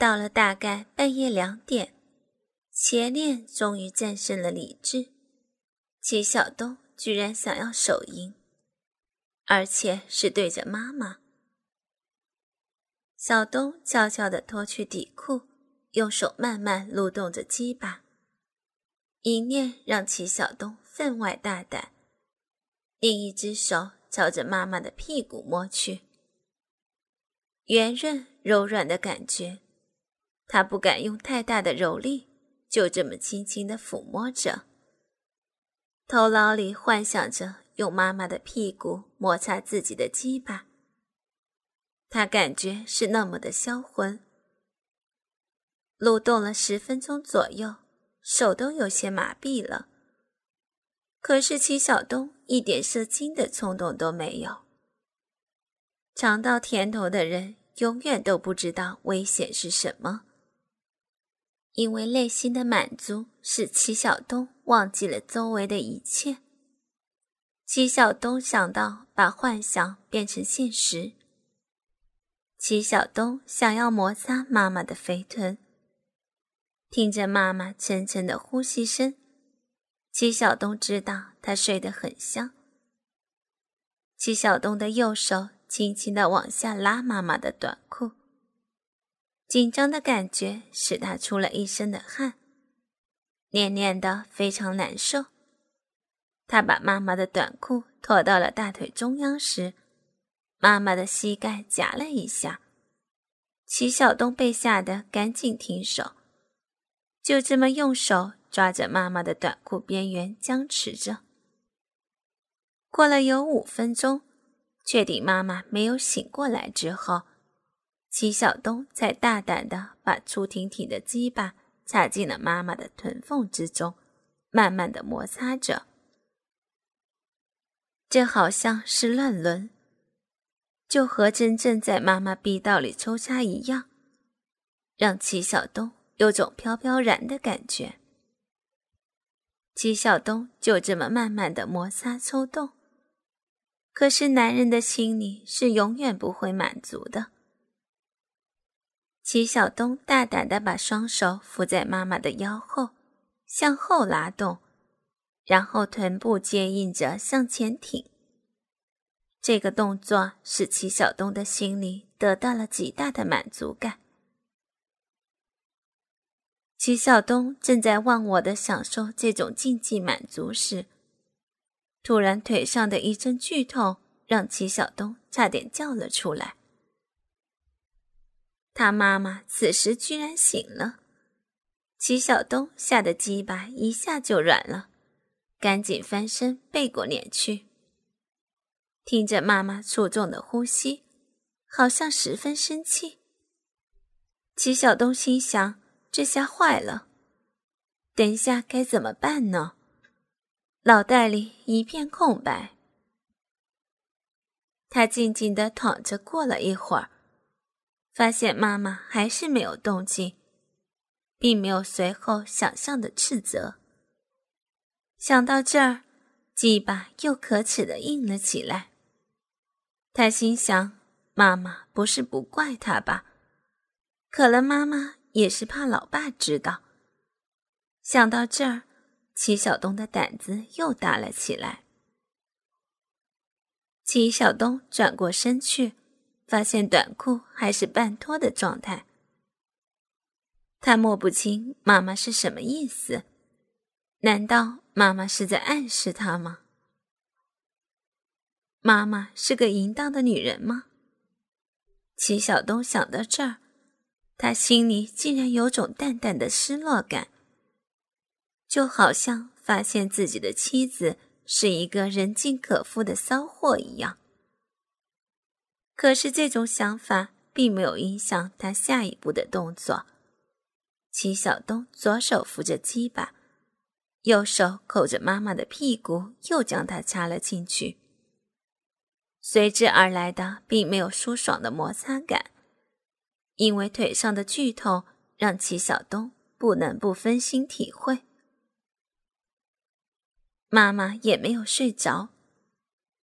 到了大概半夜两点，邪念终于战胜了理智。齐晓东居然想要手淫，而且是对着妈妈。小东悄悄地脱去底裤，用手慢慢撸动着鸡巴，一念让齐晓东分外大胆，另一只手朝着妈妈的屁股摸去，圆润柔软的感觉。他不敢用太大的柔力，就这么轻轻地抚摸着，头脑里幻想着用妈妈的屁股摩擦自己的鸡巴。他感觉是那么的销魂，撸动了十分钟左右，手都有些麻痹了。可是齐晓东一点射精的冲动都没有。尝到甜头的人永远都不知道危险是什么。因为内心的满足使齐晓东忘记了周围的一切。齐晓东想到把幻想变成现实。齐晓东想要摩擦妈妈的肥臀，听着妈妈沉沉的呼吸声，齐晓东知道她睡得很香。齐晓东的右手轻轻地往下拉妈妈的短裤。紧张的感觉使他出了一身的汗，黏黏的，非常难受。他把妈妈的短裤拖到了大腿中央时，妈妈的膝盖夹了一下，齐晓东被吓得赶紧停手，就这么用手抓着妈妈的短裤边缘僵持着。过了有五分钟，确定妈妈没有醒过来之后。齐晓东才大胆地把粗挺挺的鸡巴插进了妈妈的臀缝之中，慢慢地摩擦着。这好像是乱伦，就和真正在妈妈逼道里抽插一样，让齐晓东有种飘飘然的感觉。齐晓东就这么慢慢地摩擦抽动，可是男人的心里是永远不会满足的。齐晓东大胆地把双手扶在妈妈的腰后，向后拉动，然后臀部接应着向前挺。这个动作使齐晓东的心里得到了极大的满足感。齐晓东正在忘我的享受这种禁忌满足时，突然腿上的一阵剧痛让齐晓东差点叫了出来。他妈妈此时居然醒了，齐晓东吓得鸡巴一下就软了，赶紧翻身背过脸去。听着妈妈粗重的呼吸，好像十分生气。齐晓东心想：这下坏了，等下该怎么办呢？脑袋里一片空白。他静静地躺着，过了一会儿。发现妈妈还是没有动静，并没有随后想象的斥责。想到这儿，鸡巴又可耻的硬了起来。他心想：妈妈不是不怪他吧？可能妈妈也是怕老爸知道。想到这儿，齐晓东的胆子又大了起来。齐晓东转过身去。发现短裤还是半脱的状态，他摸不清妈妈是什么意思。难道妈妈是在暗示他吗？妈妈是个淫荡的女人吗？齐晓东想到这儿，他心里竟然有种淡淡的失落感，就好像发现自己的妻子是一个人尽可夫的骚货一样。可是这种想法并没有影响他下一步的动作。齐晓东左手扶着鸡巴，右手扣着妈妈的屁股，又将她插了进去。随之而来的并没有舒爽的摩擦感，因为腿上的剧痛让齐晓东不能不分心体会。妈妈也没有睡着。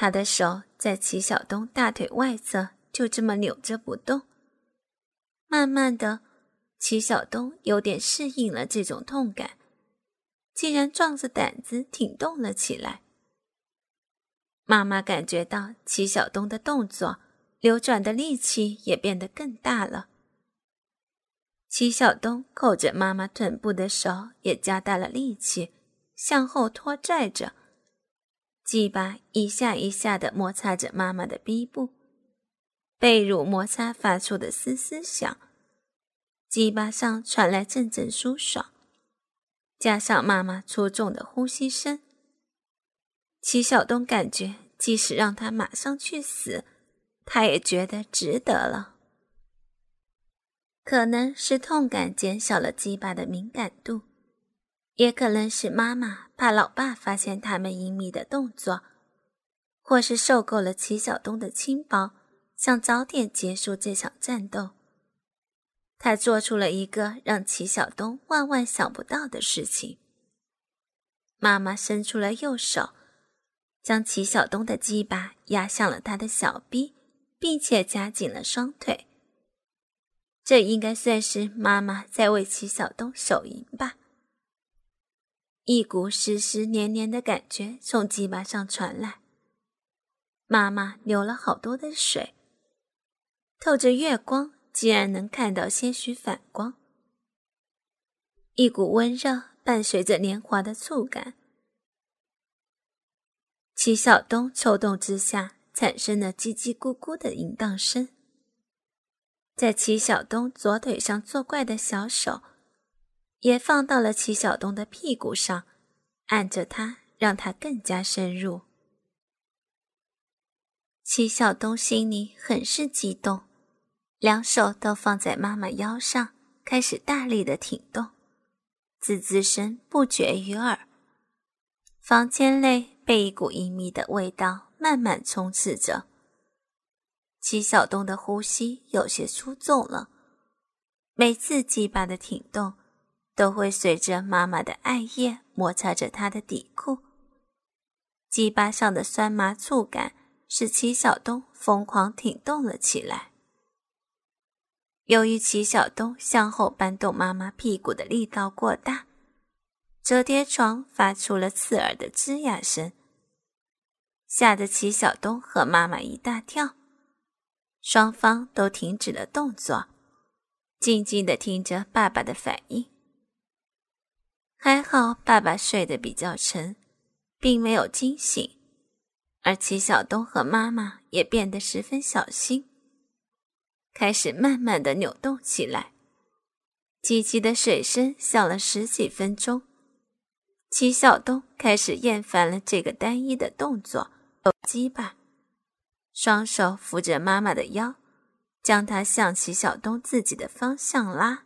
他的手在齐晓东大腿外侧就这么扭着不动，慢慢的，齐晓东有点适应了这种痛感，竟然壮着胆子挺动了起来。妈妈感觉到齐晓东的动作，流转的力气也变得更大了。齐晓东扣着妈妈臀部的手也加大了力气，向后拖拽着，鸡巴一下一下的摩擦着妈妈的逼部，被乳摩擦发出的嘶嘶响。鸡巴上传来阵阵舒爽，加上妈妈粗重的呼吸声，齐晓东感觉即使让他马上去死，他也觉得值得了。可能是痛感减少了鸡巴的敏感度，也可能是妈妈怕老爸发现他们隐秘的动作，或是受够了齐晓东的轻薄，想早点结束这场战斗。他做出了一个让齐晓东万万想不到的事情。妈妈伸出了右手，将齐晓东的鸡巴压向了他的小臂，并且夹紧了双腿。这应该算是妈妈在为齐晓东手淫吧。一股湿湿黏黏的感觉从鸡巴上传来，妈妈流了好多的水，透着月光。竟然能看到些许反光，一股温热伴随着年华的触感。齐晓东抽动之下产生了叽叽咕咕的淫荡声，在齐晓东左腿上作怪的小手，也放到了齐晓东的屁股上，按着他，让他更加深入。齐晓东心里很是激动。两手都放在妈妈腰上，开始大力的挺动，滋滋声不绝于耳。房间内被一股隐秘的味道慢慢充斥着。齐晓东的呼吸有些粗重了，每次鸡巴的挺动，都会随着妈妈的艾叶摩擦着他的底裤。鸡巴上的酸麻触感使齐晓东疯狂挺动了起来。由于齐晓东向后搬动妈妈屁股的力道过大，折叠床发出了刺耳的吱呀声，吓得齐晓东和妈妈一大跳，双方都停止了动作，静静的听着爸爸的反应。还好爸爸睡得比较沉，并没有惊醒，而齐晓东和妈妈也变得十分小心。开始慢慢的扭动起来，机器的水声响了十几分钟。齐晓东开始厌烦了这个单一的动作，手机吧，双手扶着妈妈的腰，将她向齐晓东自己的方向拉。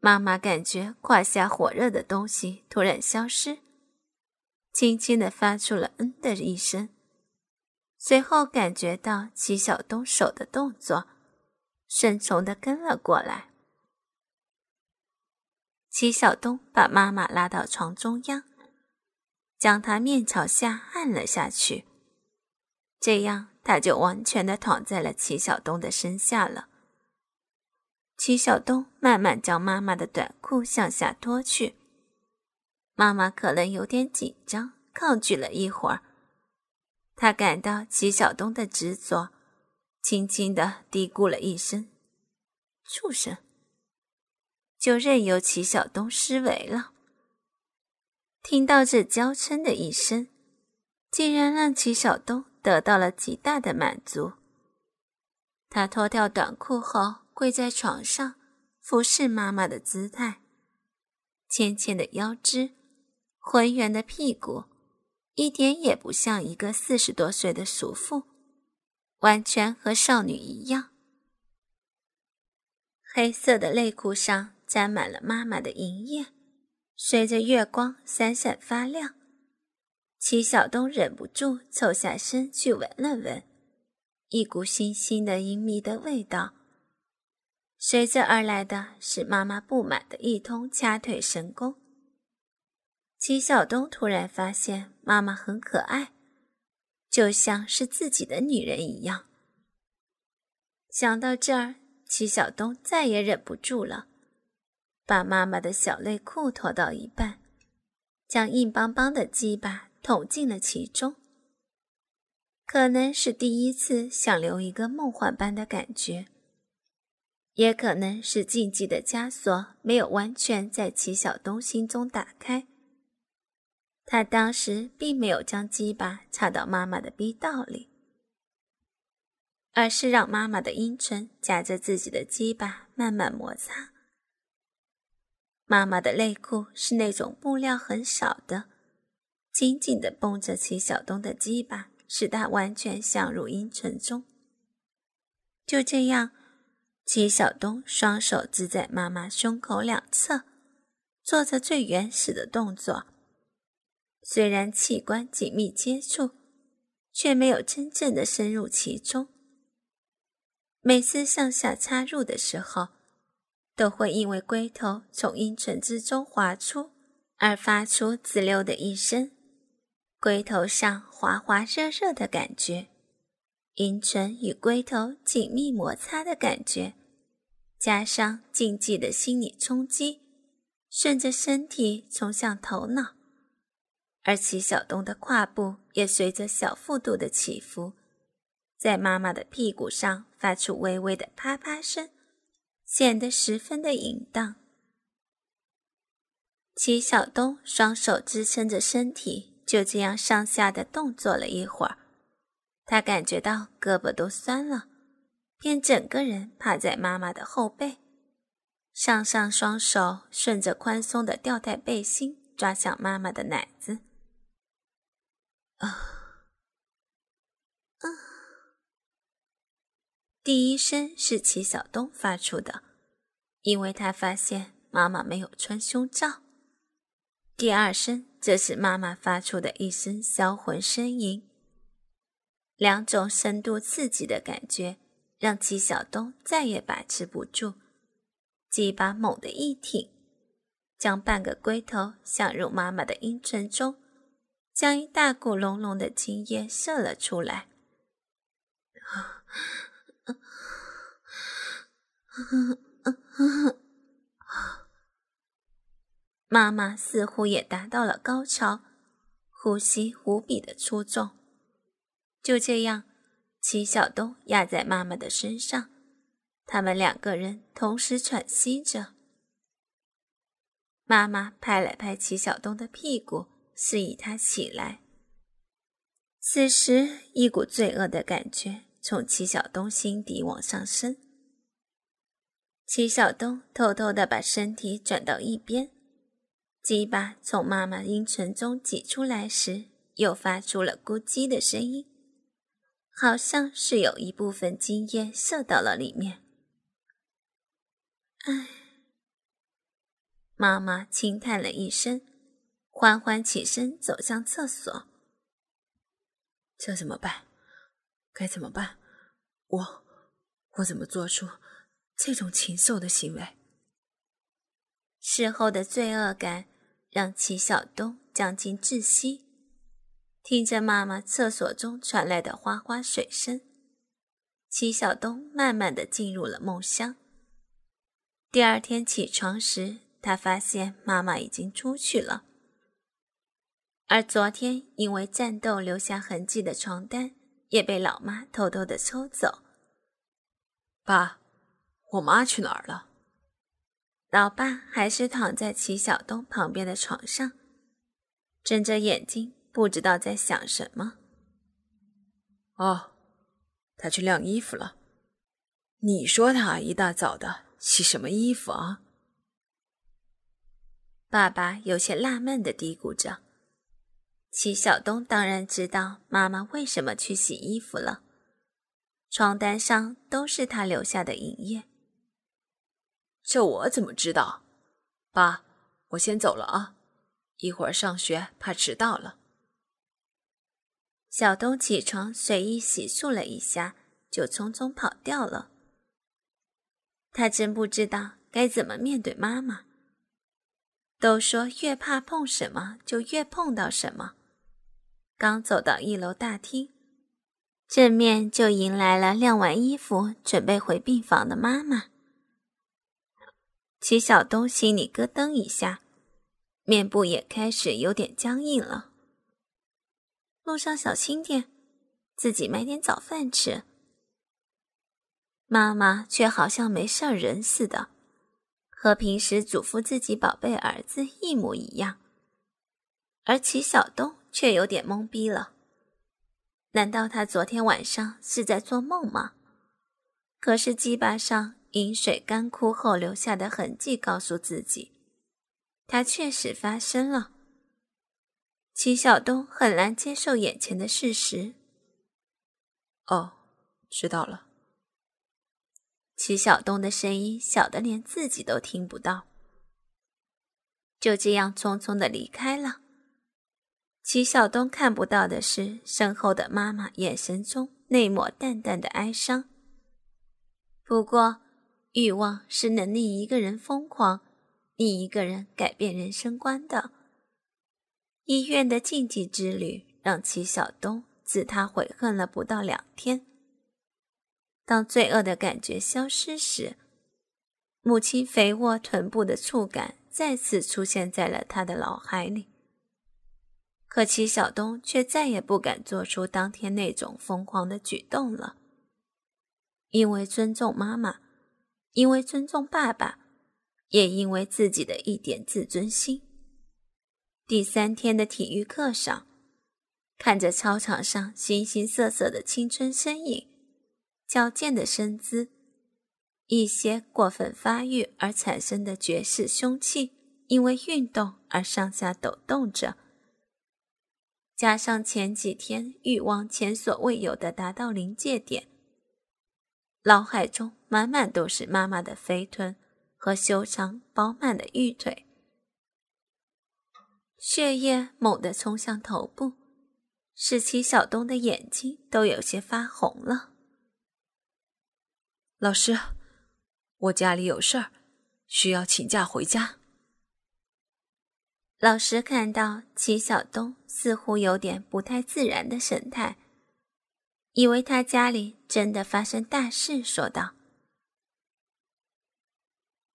妈妈感觉胯下火热的东西突然消失，轻轻的发出了“嗯”的一声。随后感觉到齐晓东手的动作，顺从的跟了过来。齐晓东把妈妈拉到床中央，将她面朝下按了下去，这样她就完全的躺在了齐晓东的身下了。齐晓东慢慢将妈妈的短裤向下脱去，妈妈可能有点紧张，抗拒了一会儿。他感到齐晓东的执着，轻轻的嘀咕了一声：“畜生！”就任由齐晓东施为了。听到这娇嗔的一声，竟然让齐晓东得到了极大的满足。他脱掉短裤后，跪在床上，俯视妈妈的姿态，纤纤的腰肢，浑圆的屁股。一点也不像一个四十多岁的熟妇，完全和少女一样。黑色的内裤上沾满了妈妈的银液，随着月光闪闪发亮。齐晓东忍不住凑下身去闻了闻，一股腥腥的淫靡的味道，随之而来的是妈妈不满的一通掐腿神功。齐晓东突然发现妈妈很可爱，就像是自己的女人一样。想到这儿，齐晓东再也忍不住了，把妈妈的小内裤脱到一半，将硬邦邦的鸡巴捅进了其中。可能是第一次想留一个梦幻般的感觉，也可能是禁忌的枷锁没有完全在齐晓东心中打开。他当时并没有将鸡巴插到妈妈的逼道里，而是让妈妈的阴唇夹着自己的鸡巴慢慢摩擦。妈妈的内裤是那种布料很少的，紧紧的绷着齐晓东的鸡巴。使他完全陷入阴沉中。就这样，齐晓东双手支在妈妈胸口两侧，做着最原始的动作。虽然器官紧密接触，却没有真正的深入其中。每次向下插入的时候，都会因为龟头从阴唇之中滑出而发出滋溜的一声。龟头上滑滑热热的感觉，阴唇与龟头紧密摩擦的感觉，加上禁忌的心理冲击，顺着身体冲向头脑，而齐晓东的胯部也随着小幅度的起伏，在妈妈的屁股上发出微微的啪啪声，显得十分的淫荡。齐晓东双手支撑着身体。就这样上下的动作了一会儿，他感觉到胳膊都酸了，便整个人趴在妈妈的后背，上上双手顺着宽松的吊带背心抓向妈妈的奶子。啊，啊！第一声是齐晓东发出的，因为他发现妈妈没有穿胸罩。第二声。这是妈妈发出的一声销魂呻吟，两种深度刺激的感觉让纪晓东再也把持不住，鸡巴猛地一挺，将半个龟头想入妈妈的阴唇中，将一大股浓浓的精液射了出来。妈妈似乎也达到了高潮，呼吸无比的粗重。就这样，齐晓东压在妈妈的身上，他们两个人同时喘息着。妈妈拍了拍齐晓东的屁股，示意他起来。此时，一股罪恶的感觉从齐晓东心底往上升。齐晓东偷偷的把身体转到一边。鸡巴从妈妈阴唇中挤出来时，又发出了咕叽的声音，好像是有一部分精液射到了里面。唉，妈妈轻叹了一声，缓缓起身走向厕所。这怎么办？该怎么办？我，我怎么做出这种禽兽的行为？事后的罪恶感。让齐晓东将近窒息，听着妈妈厕所中传来的哗哗水声，齐晓东慢慢的进入了梦乡。第二天起床时，他发现妈妈已经出去了，而昨天因为战斗留下痕迹的床单也被老妈偷偷的抽走。爸，我妈去哪儿了？老爸还是躺在齐晓东旁边的床上，睁着眼睛，不知道在想什么。哦，他去晾衣服了。你说他一大早的洗什么衣服啊？爸爸有些纳闷的嘀咕着。齐晓东当然知道妈妈为什么去洗衣服了，床单上都是他留下的影液。这我怎么知道？爸，我先走了啊，一会儿上学怕迟到了。小东起床，随意洗漱了一下，就匆匆跑掉了。他真不知道该怎么面对妈妈。都说越怕碰什么，就越碰到什么。刚走到一楼大厅，正面就迎来了晾完衣服准备回病房的妈妈。齐晓东心里咯噔一下，面部也开始有点僵硬了。路上小心点，自己买点早饭吃。妈妈却好像没事人似的，和平时嘱咐自己宝贝儿子一模一样。而齐晓东却有点懵逼了。难道他昨天晚上是在做梦吗？可是鸡巴上饮水干枯后留下的痕迹告诉自己，它确实发生了。齐晓东很难接受眼前的事实。哦，知道了。齐晓东的声音小的连自己都听不到，就这样匆匆的离开了。齐晓东看不到的是身后的妈妈眼神中那抹淡淡的哀伤。不过，欲望是能令一个人疯狂，令一个人改变人生观的。医院的禁忌之旅让齐晓东自他悔恨了不到两天。当罪恶的感觉消失时，母亲肥沃臀部的触感再次出现在了他的脑海里。可齐晓东却再也不敢做出当天那种疯狂的举动了，因为尊重妈妈，因为尊重爸爸，也因为自己的一点自尊心。第三天的体育课上，看着操场上形形色色的青春身影，矫健的身姿，一些过分发育而产生的绝世凶器，因为运动而上下抖动着。加上前几天欲望前所未有的达到临界点，脑海中满满都是妈妈的肥臀和修长饱满的玉腿，血液猛地冲向头部，使齐小东的眼睛都有些发红了。老师，我家里有事儿，需要请假回家。老师看到齐晓东似乎有点不太自然的神态，以为他家里真的发生大事，说道：“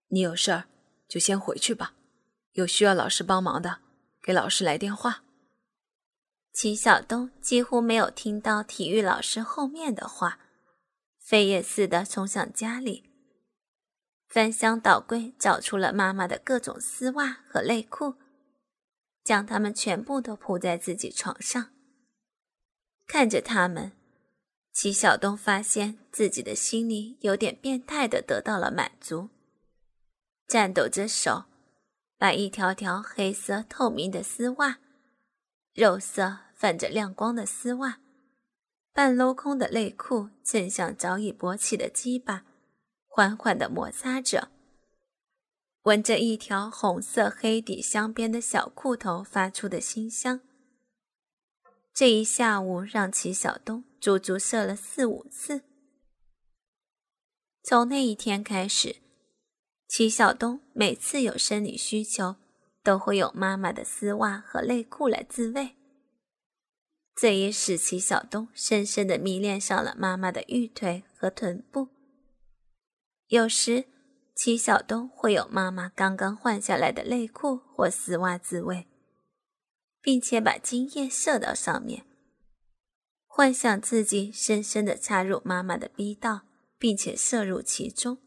你有事儿就先回去吧，有需要老师帮忙的，给老师来电话。”齐晓东几乎没有听到体育老师后面的话，飞也似的冲向家里，翻箱倒柜找出了妈妈的各种丝袜和内裤。将它们全部都铺在自己床上，看着他们，齐晓东发现自己的心里有点变态的得到了满足，颤抖着手，把一条条黑色透明的丝袜、肉色泛着亮光的丝袜、半镂空的内裤，正向早已勃起的鸡巴，缓缓的摩擦着。闻着一条红色黑底镶边的小裤头发出的馨香，这一下午让齐晓东足足射了四五次。从那一天开始，齐晓东每次有生理需求，都会用妈妈的丝袜和内裤来自慰。这也使齐晓东深深的迷恋上了妈妈的玉腿和臀部。有时。齐晓东会有妈妈刚刚换下来的内裤或丝袜自慰，并且把精液射到上面，幻想自己深深的插入妈妈的逼道，并且射入其中，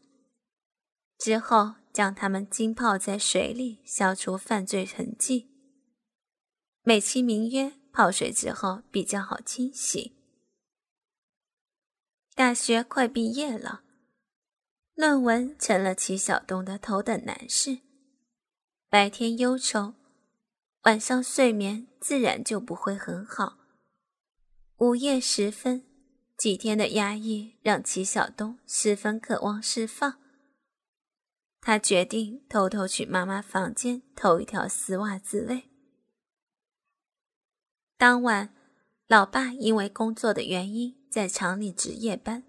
之后将它们浸泡在水里，消除犯罪痕迹，美其名曰泡水之后比较好清洗。大学快毕业了。论文成了齐晓东的头等难事，白天忧愁，晚上睡眠自然就不会很好。午夜时分，几天的压抑让齐晓东十分渴望释放。他决定偷偷去妈妈房间偷一条丝袜自慰。当晚，老爸因为工作的原因在厂里值夜班，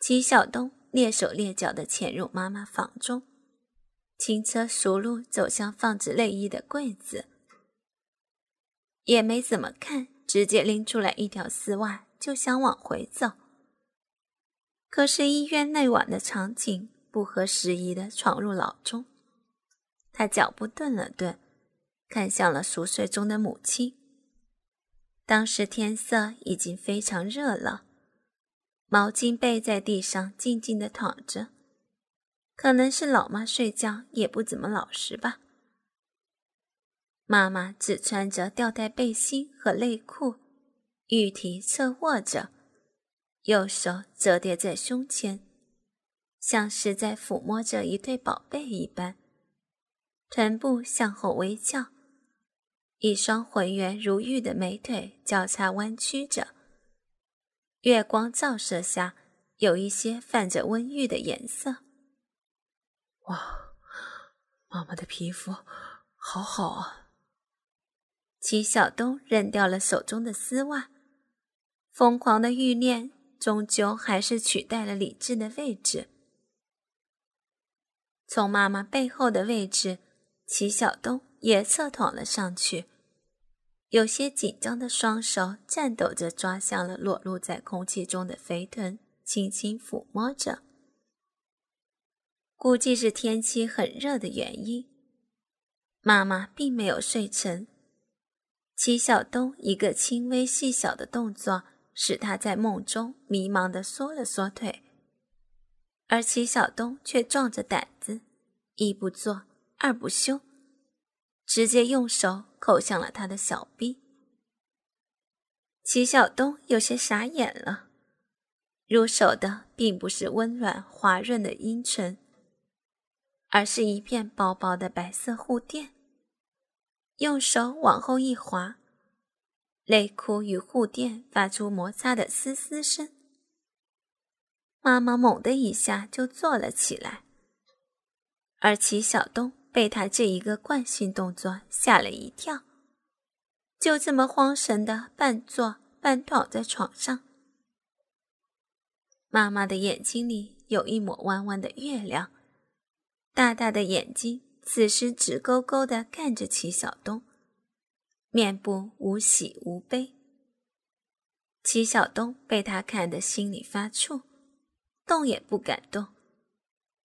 齐晓东。蹑手蹑脚地潜入妈妈房中，轻车熟路走向放置内衣的柜子，也没怎么看，直接拎出来一条丝袜，就想往回走，可是医院那晚的场景不合时宜的闯入脑中，他脚步顿了顿，看向了熟睡中的母亲。当时天色已经非常热了，毛巾被在地上静静的躺着，可能是老妈睡觉也不怎么老实吧。妈妈只穿着吊带背心和内裤，玉体侧卧着，右手折叠在胸前，像是在抚摸着一对宝贝一般。臀部向后微翘，一双浑圆如玉的美腿交叉弯曲着，月光照射下有一些泛着温玉的颜色。哇，妈妈的皮肤好好啊！齐晓东扔掉了手中的丝袜，疯狂的欲念终究还是取代了理智的位置。从妈妈背后的位置，齐晓东也侧躺了上去，有些紧张的双手颤抖着抓向了裸露在空气中的肥臀，轻轻抚摸着。估计是天气很热的原因，妈妈并没有睡沉。齐晓东一个轻微细小的动作，使他在梦中迷茫的缩了缩腿，而齐晓东却壮着胆子，一不做二不休，直接用手扣向了他的小臂。齐晓东有些傻眼了，入手的并不是温软滑润的阴唇，而是一片薄薄的白色护垫。用手往后一滑，内裤与护垫发出摩擦的嘶嘶声。妈妈猛的一下就坐了起来，而齐晓东被他这一个惯性动作吓了一跳，就这么慌神的半坐半躺在床上。妈妈的眼睛里有一抹弯弯的月亮，大大的眼睛。此时直勾勾的看着齐晓东，面部无喜无悲。齐晓东被他看得心里发怵，动也不敢动，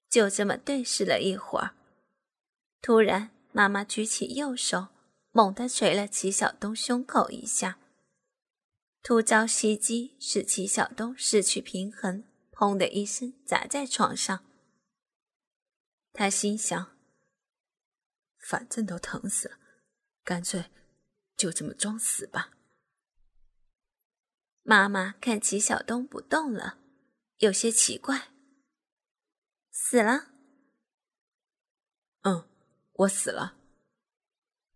就这么对视了一会儿。突然，妈妈举起右手，猛地捶了齐晓东胸口一下，突遭袭击，使齐晓东失去平衡，砰的一声砸在床上。他心想。反正都疼死了，干脆就这么装死吧。妈妈看齐晓东不动了，有些奇怪。死了？嗯，我死了。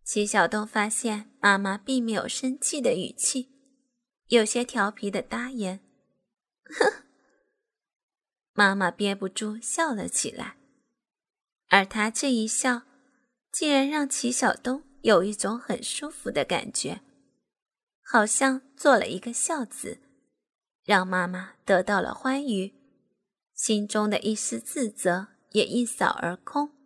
齐晓东发现妈妈并没有生气的语气，有些调皮的答言。呵，妈妈憋不住笑了起来，而她这一笑。竟然让齐晓东有一种很舒服的感觉，好像做了一个孝子，让妈妈得到了欢愉，心中的一丝自责也一扫而空。